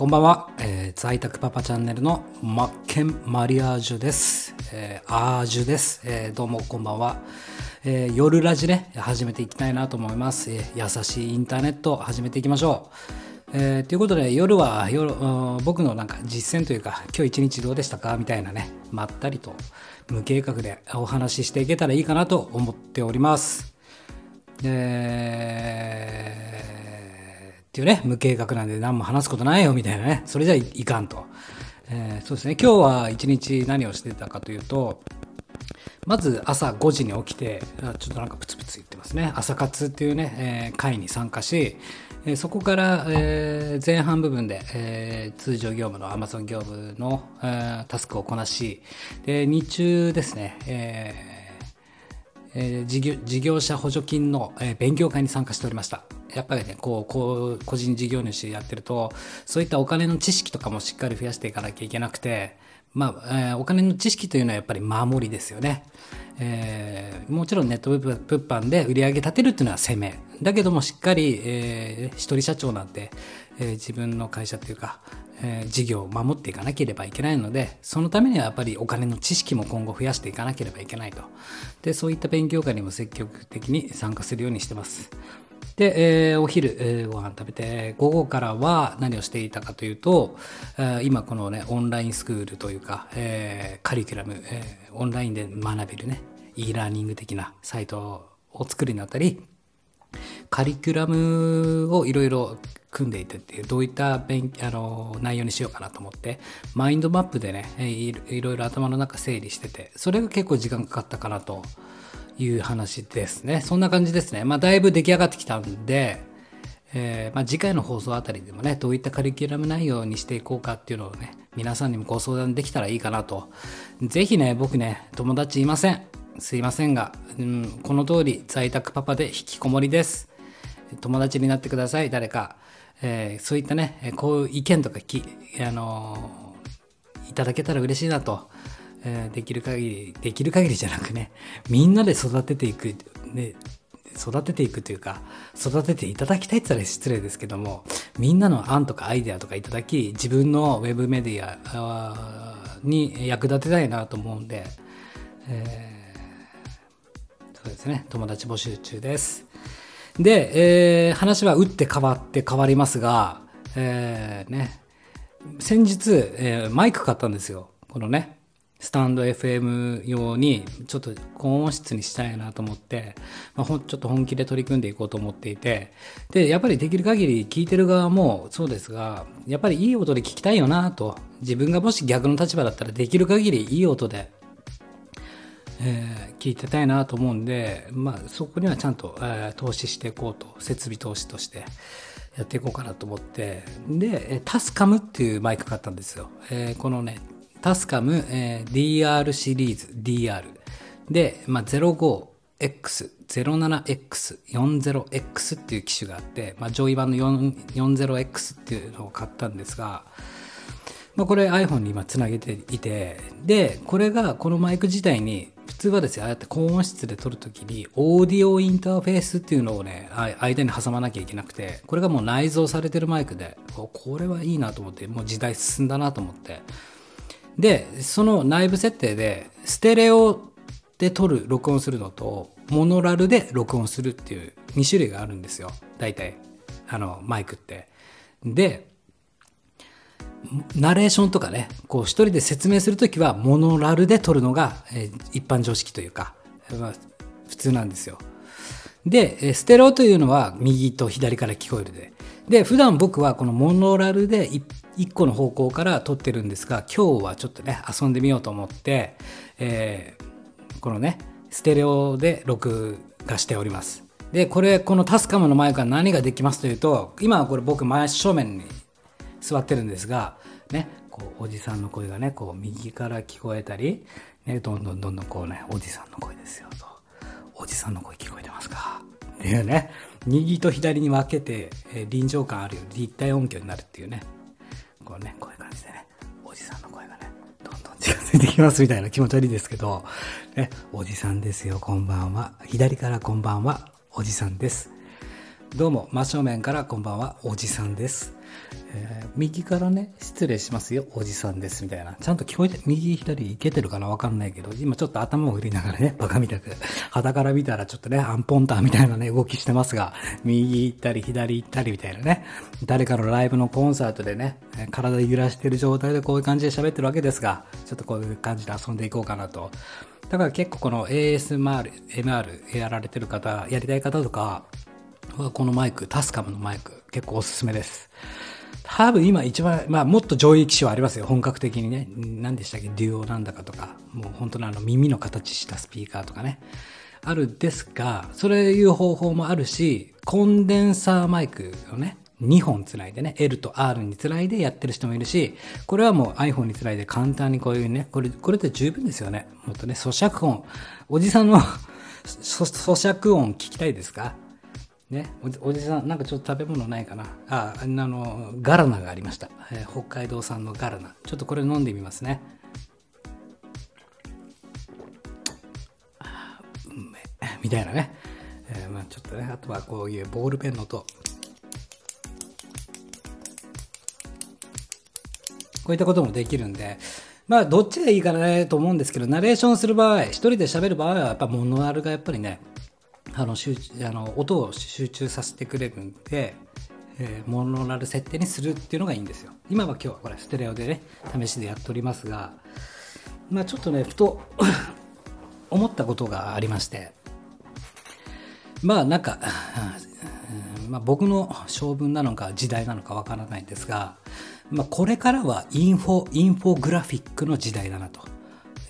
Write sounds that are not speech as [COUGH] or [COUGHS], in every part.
こんばんは、えー、在宅パパチャンネルのマッケンマリアージュです。えー、アージュです、えー、どうもこんばんは。えー、夜ラジね、始めていきたいなと思います。えー、優しいインターネット始めていきましょう。えー、ということで夜は夜僕のなんか実践というか今日一日どうでしたかみたいなねまったりと無計画でお話ししていけたらいいかなと思っております。えー、っていうね無計画なんで何も話すことないよみたいなねそれじゃいかんと、えー、そうですね今日は一日何をしてたかというとまず朝5時に起きて、ちょっとなんかプツプツ言ってますね。朝活っていうね、えー、会に参加し、えー、そこから、えー、前半部分で、え、通常業務の Amazon 業務の、え、タスクをこなし、で日中ですね、ええー、事業者補助金の、え、勉強会に参加しておりました。やっぱりね、こう、こう、個人事業主やってると、そういったお金の知識とかもしっかり増やしていかなきゃいけなくて、まあ、えー、お金の知識というのはやっぱり守りですよね。えー、もちろんネット物販で売り上げ立てるっていうのは攻め。だけどもしっかり、えー、一人社長なんて、えー、自分の会社というか、えー、事業を守っていかなければいけないので、そのためにはやっぱりお金の知識も今後増やしていかなければいけないと。で、そういった勉強会にも積極的に参加するようにしてます。で、えー、お昼、えー、ご飯食べて、午後からは何をしていたかというと、えー、今このね、オンラインスクールというか、えー、カリキュラム、えー、オンラインで学べるね、e ラーニング的なサイトを作るにあたり、カリキュラムをいろいろ組んでいてって、どういった勉あの内容にしようかなと思って、マインドマップでね、いろいろ頭の中整理してて、それが結構時間かかったかなという話ですね。そんな感じですね。まあ、だいぶ出来上がってきたんで、えー、まあ、次回の放送あたりでもね、どういったカリキュラム内容にしていこうかっていうのをね、皆さんにもご相談できたらいいかなと。ぜひね、僕ね、友達いません。すいませんが、うん、この通り在宅パパで引きこもりです。友達になってください、誰か。えー、そういったね、こういう意見とかき、あのー、いただけたら嬉しいなと。え、できる限りできる限りじゃなくね [LAUGHS] みんなで育てていく、ね、育てていくというか育てていただきたいって言ったら失礼ですけどもみんなの案とかアイデアとかいただき自分のウェブメディアに役立てたいなと思うんで、えー、そうですね友達募集中です。で、えー、話は打って変わって変わりますが、えー、ね先日、えー、マイク買ったんですよ。このねスタンド FM 用にちょっと高音質にしたいなと思って、まあ、ちょっと本気で取り組んでいこうと思っていてでやっぱりできる限り聞いてる側もそうですがやっぱりいい音で聞きたいよなと。自分がもし逆の立場だったらできる限りいい音で、えー、聞いてたいなと思うんで、まあ、そこにはちゃんと、えー、投資していこうと設備投資としてやっていこうかなと思って。でタスカムっていうマイク買ったんですよ、えー、このねタスカム、えー、DR シリーズ DR で、まあ、05X、07X、40X っていう機種があって、まあ、上位版の 40X っていうのを買ったんですが、まあ、これ iPhone に今つなげていて、で、これがこのマイク自体に普通はですね、ああやって高音質で撮るときに、オーディオインターフェースっていうのをね、間に挟まなきゃいけなくて、これがもう内蔵されてるマイクで、これはいいなと思って、もう時代進んだなと思って、でその内部設定でステレオで撮る録音するのとモノラルで録音するっていう2種類があるんですよ。大体。あのマイクって。でナレーションとかねこう一人で説明する時はモノラルで撮るのが、え、一般常識というか、まあ、普通なんですよ。でステレオというのは右と左から聞こえるで。で普段僕はこのモノラルで一1個の方向から撮ってるんですが今日はちょっとね遊んでみようと思って、えー、このねステレオで録画しております。でこれこのタスカムの前から何ができますというと今はこれ僕真正面に座ってるんですがねこうおじさんの声がねこう右から聞こえたり、ね、どんどんどんどんこうねおじさんの声ですよと。おじさんの声聞こえてますか？っていうね。右と左に分けて、え、臨場感あるよ立体音響になるっていうね。こうね、こういう感じでね、おじさんの声がね、どんどん近づいてきますみたいな気持ち悪いですけど、ね、おじさんですよ、こんばんは。左からこんばんは、おじさんです。どうも、真正面からこんばんは、おじさんです。えー、右からね、失礼しますよ、おじさんです、みたいな。ちゃんと聞こえて、右、左、いけてるかなわかんないけど、今ちょっと頭を振りながらね、[LAUGHS] バカみたく、肌から見たらちょっとね、アンポンターみたいなね、動きしてますが、右行ったり、左行ったりみたいなね、誰かのライブのコンサートでね、体揺らしてる状態でこういう感じで喋ってるわけですが、ちょっとこういう感じで遊んでいこうかなと。だから結構この ASMR、MR やられてる方、やりたい方とかはこのマイク、タスカムのマイク、結構おすすめです。多分今一番、まあもっと上位機種はありますよ。本格的にね。何でしたっけ？デュオなんだかとか。もう本当のあの耳の形したスピーカーとかね。あるですが、それいう方法もあるし、コンデンサーマイクをね、2本つないでね、L と R につないでやってる人もいるし、これはもう iPhone につないで簡単にこういうね、これ、これで十分ですよね。もっとね、咀嚼音。おじさんの [LAUGHS] 咀嚼音聞きたいですか？ね、おじさん、なんかちょっと食べ物ないかな？あ、あの、ガラナがありました。えー、北海道産のガラナ。ちょっとこれ飲んでみますね。あうめみたいなね。えー、まあちょっとね、あとはこういうボールペンの音。こういったこともできるんで、まあ、どっちがいいかなと思うんですけど、ナレーションする場合、一人で喋る場合は、やっぱモノアルがやっぱりね、あの集あの音を集中させてくれるんで、えー、モノラル設定にするっていうのがいいんですよ。今は今日はこれステレオでね試しでやっておりますがまあちょっとねふと [COUGHS] 思ったことがありまして。まあなんか、まあ、僕の性分なのか時代なのかわからないんですが、まあ、これからはインフォインフォグラフィックの時代だなと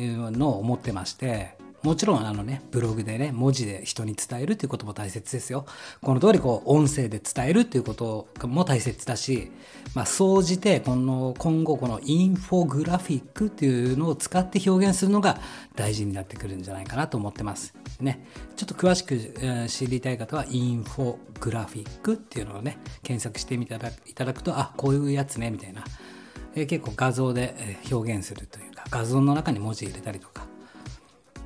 いうのを思ってましてもちろんあのね、ブログでね、文字で人に伝えるっていうことも大切ですよ。この通りこう、音声で伝えるっていうことも大切だし、まあ、総じて、この、今後このインフォグラフィックっていうのを使って表現するのが大事になってくるんじゃないかなと思ってます。ね。ちょっと詳しく、知りたい方は、インフォグラフィックっていうのをね、検索してみていただくと、あ、こういうやつね、みたいな。え、結構画像で表現するというか、画像の中に文字入れたりとか、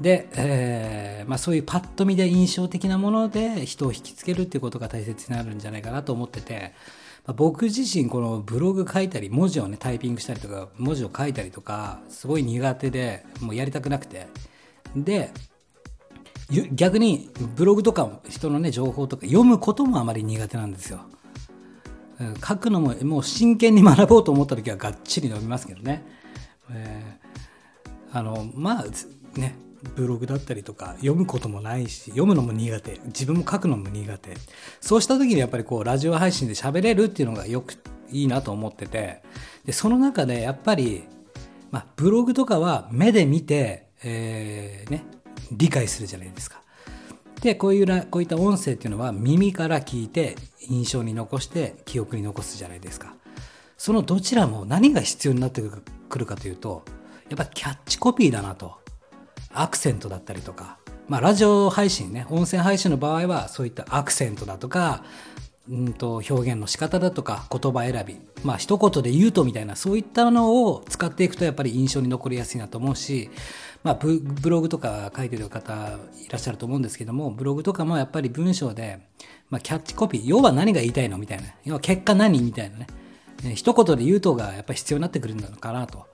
で、えーまあ、そういうパッと見で印象的なもので人を引きつけるっていうことが大切になるんじゃないかなと思ってて、まあ、僕自身このブログ書いたり文字をねタイピングしたりとか文字を書いたりとかすごい苦手でもうやりたくなくてで逆にブログとか人のね情報とか読むこともあまり苦手なんですよ。書くのももう真剣に学ぼうと思った時はがっちり読みますけどね。えー、あのまあねブログだったりとか読むこともないし読むのも苦手自分も書くのも苦手そうした時にやっぱりこうラジオ配信で喋れるっていうのがよくいいなと思っててでその中でやっぱり、まあ、ブログとかは目で見て、えー、ね、理解するじゃないですか。でこういうこういった音声っていうのは耳から聞いて印象に残して記憶に残すじゃないですか。そのどちらも何が必要になってくるかというとやっぱキャッチコピーだなと。アクセントだったりとか、まあ、ラジオ配信ね、音声配信の場合は、そういったアクセントだとか、うんと表現の仕方だとか言葉選び。まあ一言で言うとみたいなそういったのを使っていくとやっぱり印象に残りやすいなと思うし、まあ、ブログとか書いてる方いらっしゃると思うんですけどもブログとかもやっぱり文章で、まあ、キャッチコピー要は何が言いたいのみたいな。要は結果何みたいなね。一言で言うとがやっぱり必要になってくるのかなと。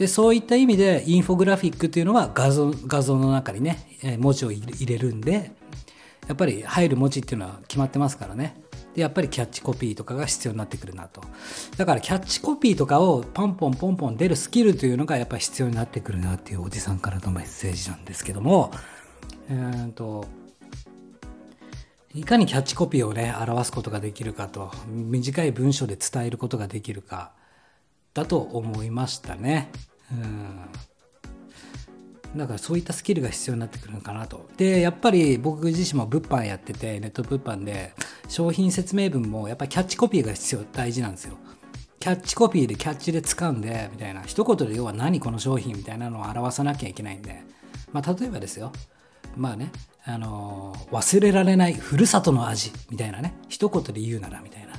でそういった意味でインフォグラフィックっていうのは画像画像の中にね文字を入れるんでやっぱり入る文字っていうのは決まってますからねでやっぱりキャッチコピーとかが必要になってくるなとだからキャッチコピーとかをポンポンポンポン出るスキルというのがやっぱり必要になってくるなっていうおじさんからのメッセージなんですけどもえー、といかにキャッチコピーをね表すことができるかと短い文章で伝えることができるかだと思いましたね。うんだからそういったスキルが必要になってくるのかなと。で、やっぱり僕自身も物販やってて、ネット物販で、商品説明文もやっぱりキャッチコピーが必要、大事なんですよ。キャッチコピーでキャッチで掴んで、みたいな。一言で要は何この商品みたいなのを表さなきゃいけないんで。まあ例えばですよ。まあね、あのー、忘れられないふるさとの味みたいなね。一言で言うならみたいな。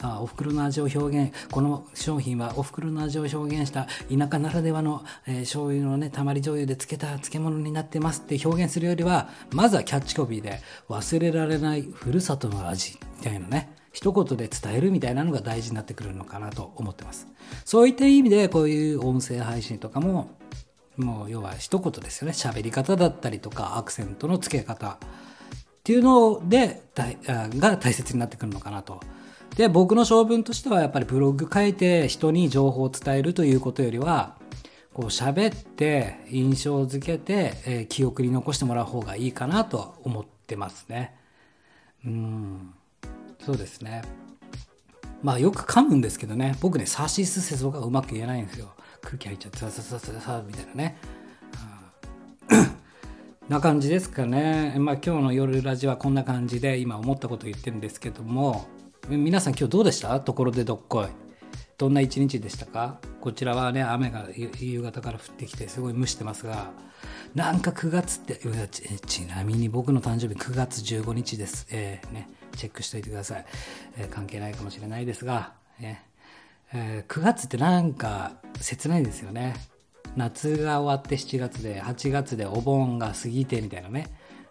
あお袋の味を表現この商品はお袋の味を表現した田舎ならではの、えー、醤油のねたまり醤油で漬けた漬物になってますって表現するよりはまずはキャッチコピーで忘れられないふるさとの味みたいなね一言で伝えるみたいなのが大事になってくるのかなと思ってます。そういった意味でこういう音声配信とかももう要は一言ですよね。喋り方だったりとかアクセントの付け方っていうのでが大切になってくるのかなとで僕の性分としてはやっぱりブログ書いて人に情報を伝えるということよりはこう喋って印象づけて、えー、記憶に残してもらう方がいいかなと思ってますね。うんそうですね。まあよく噛むんですけどね僕ねサシスセソがうまく言えないんですよ。空気入っちゃってさささささみたいなね。[COUGHS] な感じですかね。まあ今日の夜ラジはこんな感じで今思ったこと言ってるんですけども皆さん今日どうでした？ところでどっこい。どんな一日でしたか？こちらはね雨が夕方から降ってきてすごい蒸してますがなんか9月ってちなみに僕の誕生日9月15日です、えー、ね、チェックしておいてください、えー、関係ないかもしれないですが、ねえー、9月ってなんか切ないですよね。夏が終わって7月で8月でお盆が過ぎてみたいなね。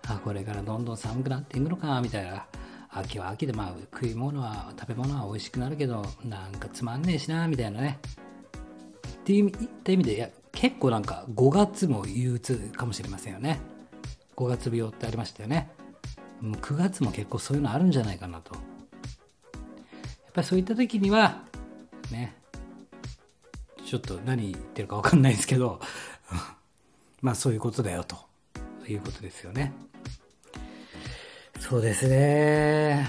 あこれからどんどん寒くなっていくのかみたいな。秋は秋でまあ食い物は食べ物は美味しくなるけどなんかつまんねえしなみたいなね。っていった意味でいや結構なんか5月も憂鬱かもしれませんよね。5月病ってありましたよね。もう9月も結構そういうのあるんじゃないかなと。やっぱりそういった時にはねちょっと何言ってるか分かんないですけど [LAUGHS] まあそういうことだよと。いうことですよね。そうですね。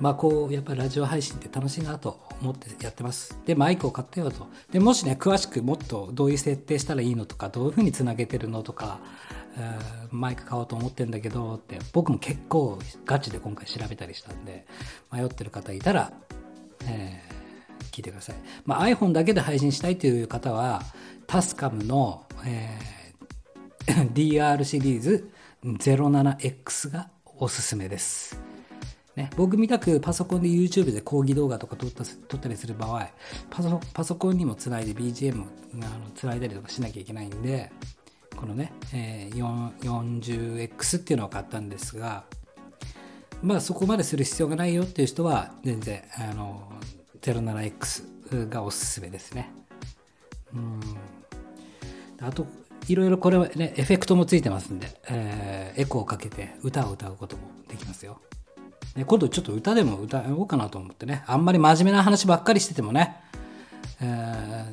まあこう、やっぱりラジオ配信って楽しいなと思ってやってます。で、マイクを買ったよと。で、もしね、詳しくもっとどういう設定したらいいのとか、どういうふうにつなげてるのとか、マイク買おうと思ってんだけどって、僕も結構ガチで今回調べたりしたんで、迷ってる方いたら、えー、聞いてください。まあ、iPhone だけで配信したいという方は、タスカムの、えー、[LAUGHS] DR シリーズ、07X がおすすめです。ね、僕みたくパソコンで YouTube で講義動画とか撮った撮ったりする場合パソパソコンにもつないで BGM をあのつないだりとかしなきゃいけないんでこのね、えー、40X っていうのを買ったんですがまあそこまでする必要がないよっていう人は全然あの 07X がおすすめですね。うんあといろいろこれはね、エフェクトもついてますんで、えー、エコーをかけて歌を歌うこともできますよ。ね、今度ちょっと歌でも歌おうかなと思ってね、あんまり真面目な話ばっかりしててもね、え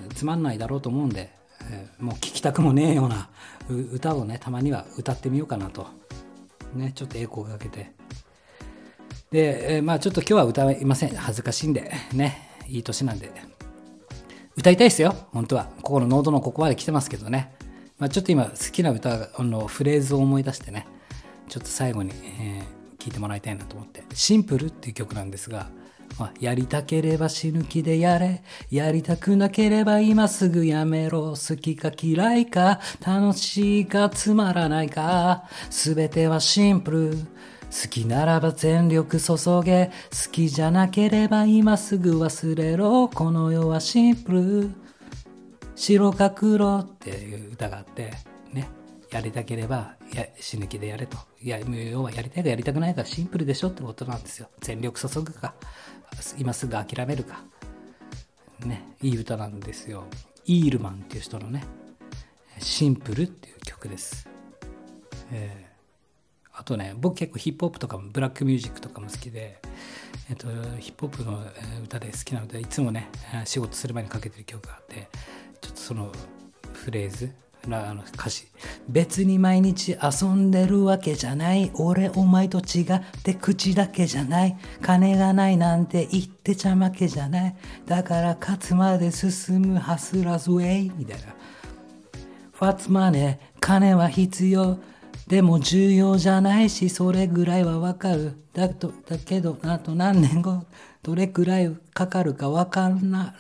ー、つまんないだろうと思うんで、えー、もう聴きたくもねえような歌をね、たまには歌ってみようかなと。ね、ちょっとエコーをかけて。で、えー、まあちょっと今日は歌いません。恥ずかしいんで、ね、いい年なんで。歌いたいですよ、本当は。ここのノートのここまで来てますけどね。まあ、ちょっと今好きな歌のフレーズを思い出してねちょっと最後に、えー、聞いてもらいたいなと思って「シンプル」っていう曲なんですが、まあ、やりたければ死ぬ気でやれ。やりたくなければ今すぐやめろ。好きか嫌いか楽しいかつまらないか。全てはシンプル。好きならば全力注げ。好きじゃなければ今すぐ忘れろ。この世はシンプル。白か黒っていう歌があって、ね、やりたければや死ぬ気でやれと。いや、要はやりたいかやりたくないかシンプルでしょってことなんですよ。全力注ぐか、今すぐ諦めるか。ね、いい歌なんですよ。イールマンっていう人のね、シンプルっていう曲です。えー、あとね、僕結構ヒップホップとかもブラックミュージックとかも好きで、えっと、ヒップホップの歌で好きなので、いつもね、仕事する前にかけてる曲があって、そのフレーズあの歌詞。別に毎日遊んでるわけじゃない。俺お前と違って口だけじゃない。金がないなんて言ってちゃ負けじゃない。だから勝つまで進むハスラズウェイみたいな。ファッツマネー金は必要。でも重要じゃないしそれぐらいはわかる。だとだけどあと何年後？どれくらいかかるかわか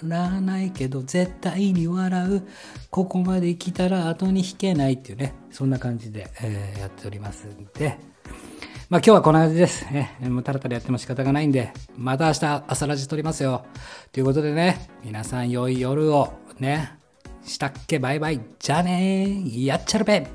らないけど絶対に笑うここまで来たら後に引けないっていうねそんな感じで、えー、やっておりますんでまあ今日はこんな感じです。ね、もうタラタラやっても仕方がないんで、また明日朝ラジ撮りますよ。ということでね、皆さん良い夜をね、したっけバイバイ。じゃあねやっちゃるべ